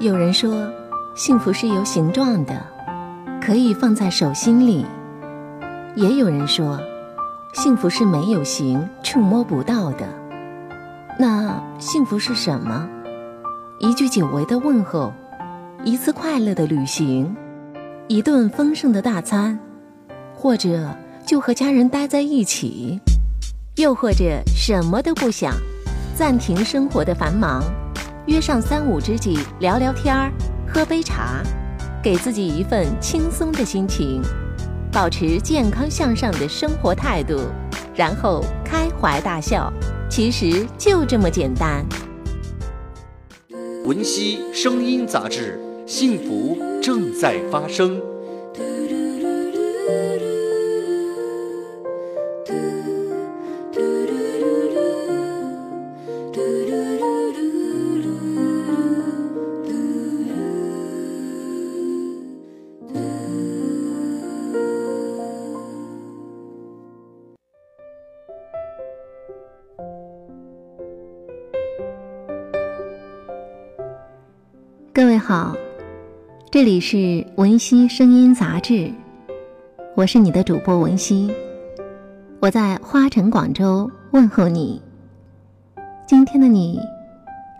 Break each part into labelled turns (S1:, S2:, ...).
S1: 有人说，幸福是有形状的，可以放在手心里；也有人说，幸福是没有形、触摸不到的。那幸福是什么？一句久违的问候，一次快乐的旅行，一顿丰盛的大餐，或者就和家人待在一起，又或者什么都不想，暂停生活的繁忙。约上三五知己聊聊天儿，喝杯茶，给自己一份轻松的心情，保持健康向上的生活态度，然后开怀大笑。其实就这么简单。
S2: 文熙声音杂志，幸福正在发生。
S1: 各位好，这里是文熙声音杂志，我是你的主播文熙，我在花城广州问候你。今天的你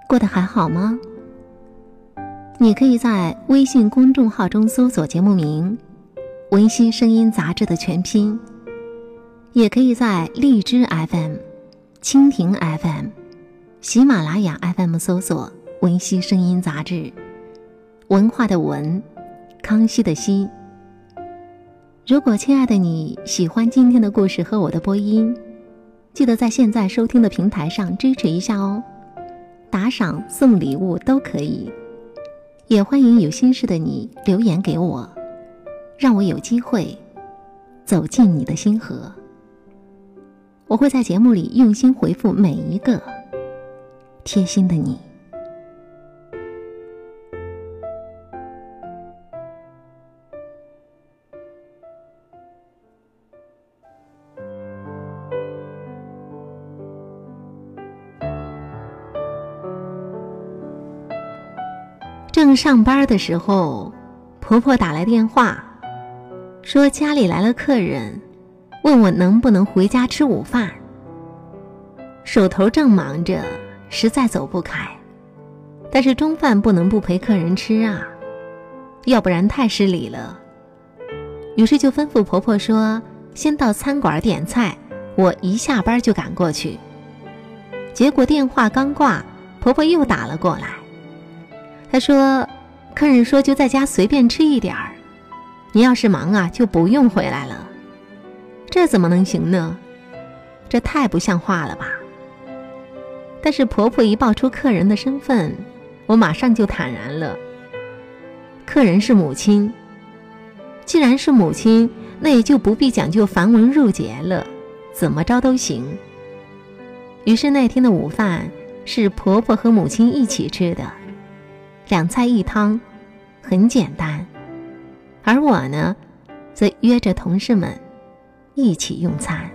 S1: 过得还好吗？你可以在微信公众号中搜索节目名“文熙声音杂志”的全拼，也可以在荔枝 FM、蜻蜓 FM、喜马拉雅 FM 搜索“文熙声音杂志”。文化的文，康熙的熙。如果亲爱的你喜欢今天的故事和我的播音，记得在现在收听的平台上支持一下哦，打赏送礼物都可以。也欢迎有心事的你留言给我，让我有机会走进你的心河。我会在节目里用心回复每一个贴心的你。正上班的时候，婆婆打来电话，说家里来了客人，问我能不能回家吃午饭。手头正忙着，实在走不开，但是中饭不能不陪客人吃啊，要不然太失礼了。于是就吩咐婆婆说：“先到餐馆点菜，我一下班就赶过去。”结果电话刚挂，婆婆又打了过来。他说：“客人说就在家随便吃一点儿，你要是忙啊，就不用回来了。这怎么能行呢？这太不像话了吧！”但是婆婆一报出客人的身份，我马上就坦然了。客人是母亲，既然是母亲，那也就不必讲究繁文缛节了，怎么着都行。于是那天的午饭是婆婆和母亲一起吃的。两菜一汤，很简单，而我呢，则约着同事们一起用餐。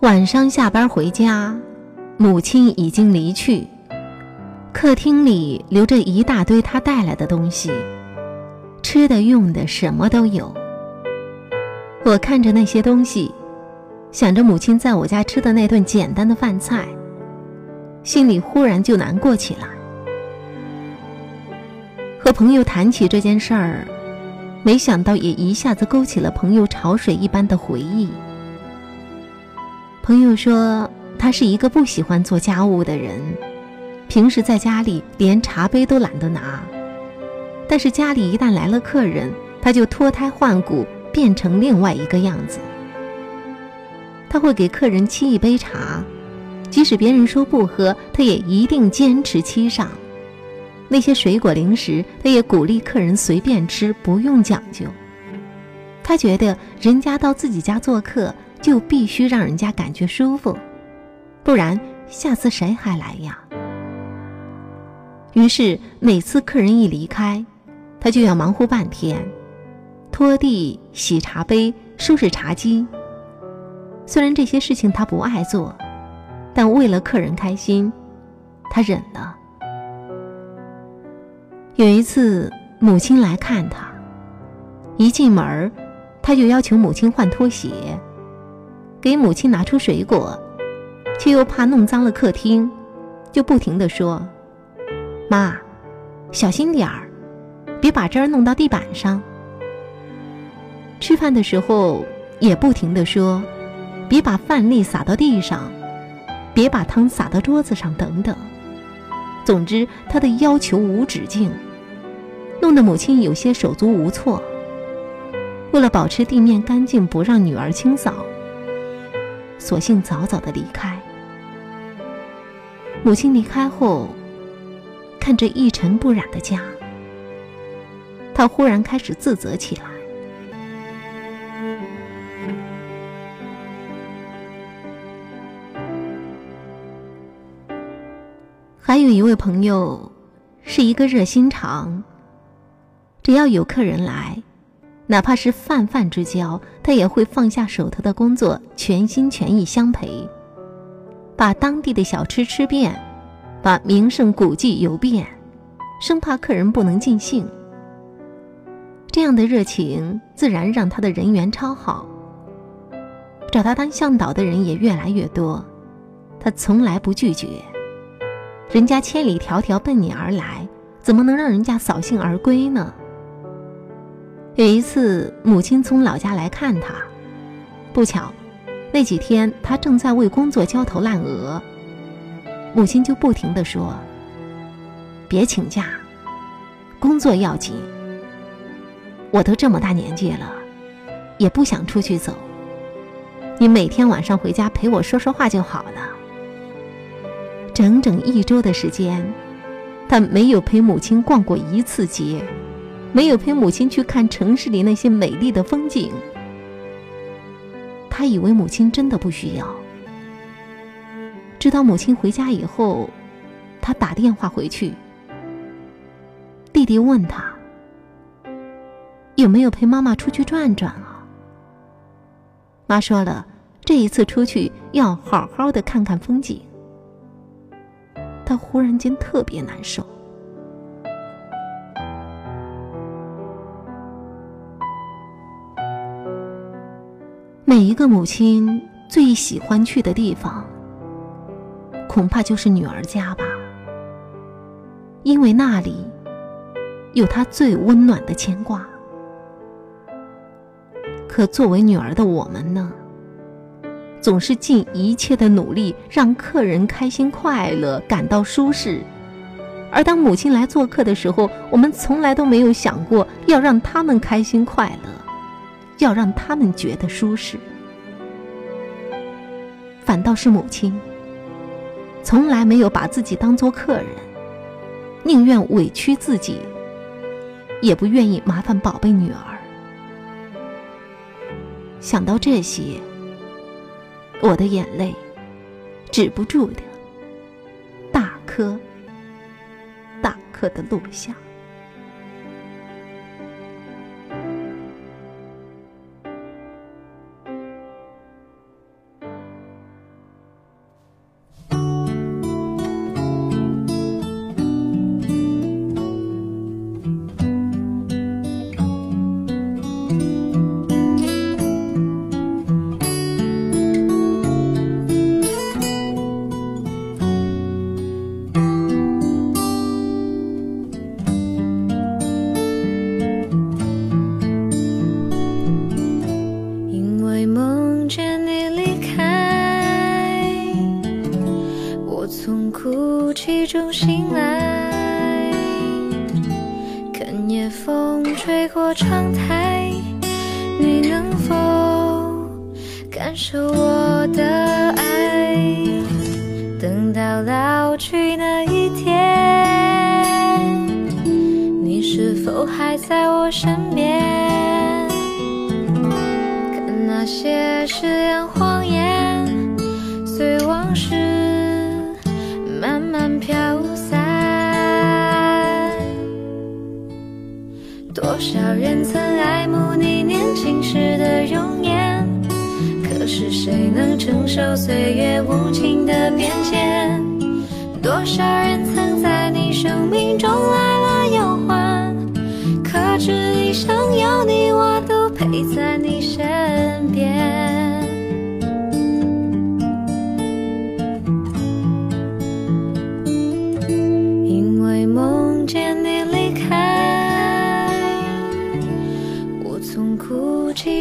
S1: 晚上下班回家，母亲已经离去。客厅里留着一大堆他带来的东西，吃的用的什么都有。我看着那些东西，想着母亲在我家吃的那顿简单的饭菜，心里忽然就难过起来。和朋友谈起这件事儿，没想到也一下子勾起了朋友潮水一般的回忆。朋友说，他是一个不喜欢做家务的人。平时在家里连茶杯都懒得拿，但是家里一旦来了客人，他就脱胎换骨，变成另外一个样子。他会给客人沏一杯茶，即使别人说不喝，他也一定坚持沏上。那些水果零食，他也鼓励客人随便吃，不用讲究。他觉得人家到自己家做客，就必须让人家感觉舒服，不然下次谁还来呀？于是每次客人一离开，他就要忙活半天，拖地、洗茶杯、收拾茶几。虽然这些事情他不爱做，但为了客人开心，他忍了。有一次，母亲来看他，一进门他就要求母亲换拖鞋，给母亲拿出水果，却又怕弄脏了客厅，就不停地说：“妈，小心点儿，别把汁儿弄到地板上。”吃饭的时候也不停地说。别把饭粒撒到地上，别把汤洒到桌子上，等等。总之，他的要求无止境，弄得母亲有些手足无措。为了保持地面干净，不让女儿清扫，索性早早的离开。母亲离开后，看着一尘不染的家，他忽然开始自责起来。还有一位朋友，是一个热心肠。只要有客人来，哪怕是泛泛之交，他也会放下手头的工作，全心全意相陪，把当地的小吃吃遍，把名胜古迹游遍，生怕客人不能尽兴。这样的热情，自然让他的人缘超好。找他当向导的人也越来越多，他从来不拒绝。人家千里迢迢奔你而来，怎么能让人家扫兴而归呢？有一次，母亲从老家来看他，不巧，那几天他正在为工作焦头烂额，母亲就不停地说：“别请假，工作要紧。我都这么大年纪了，也不想出去走，你每天晚上回家陪我说说话就好了。”整整一周的时间，他没有陪母亲逛过一次街，没有陪母亲去看城市里那些美丽的风景。他以为母亲真的不需要，直到母亲回家以后，他打电话回去，弟弟问他有没有陪妈妈出去转转啊？妈说了，这一次出去要好好的看看风景。他忽然间特别难受。每一个母亲最喜欢去的地方，恐怕就是女儿家吧，因为那里有她最温暖的牵挂。可作为女儿的我们呢？总是尽一切的努力让客人开心快乐，感到舒适。而当母亲来做客的时候，我们从来都没有想过要让他们开心快乐，要让他们觉得舒适。反倒是母亲，从来没有把自己当做客人，宁愿委屈自己，也不愿意麻烦宝贝女儿。想到这些。我的眼泪止不住的，大颗大颗的落下。风吹过窗台，你能否感受我的爱？等到老去那一天，你是否还在我身边？看那些誓
S3: 多少人曾爱慕你年轻时的容颜，可是谁能承受岁月无情的变迁？多少人曾在你生命中来了又还，可知一生有你，我都陪在你身边。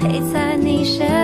S3: 陪在你身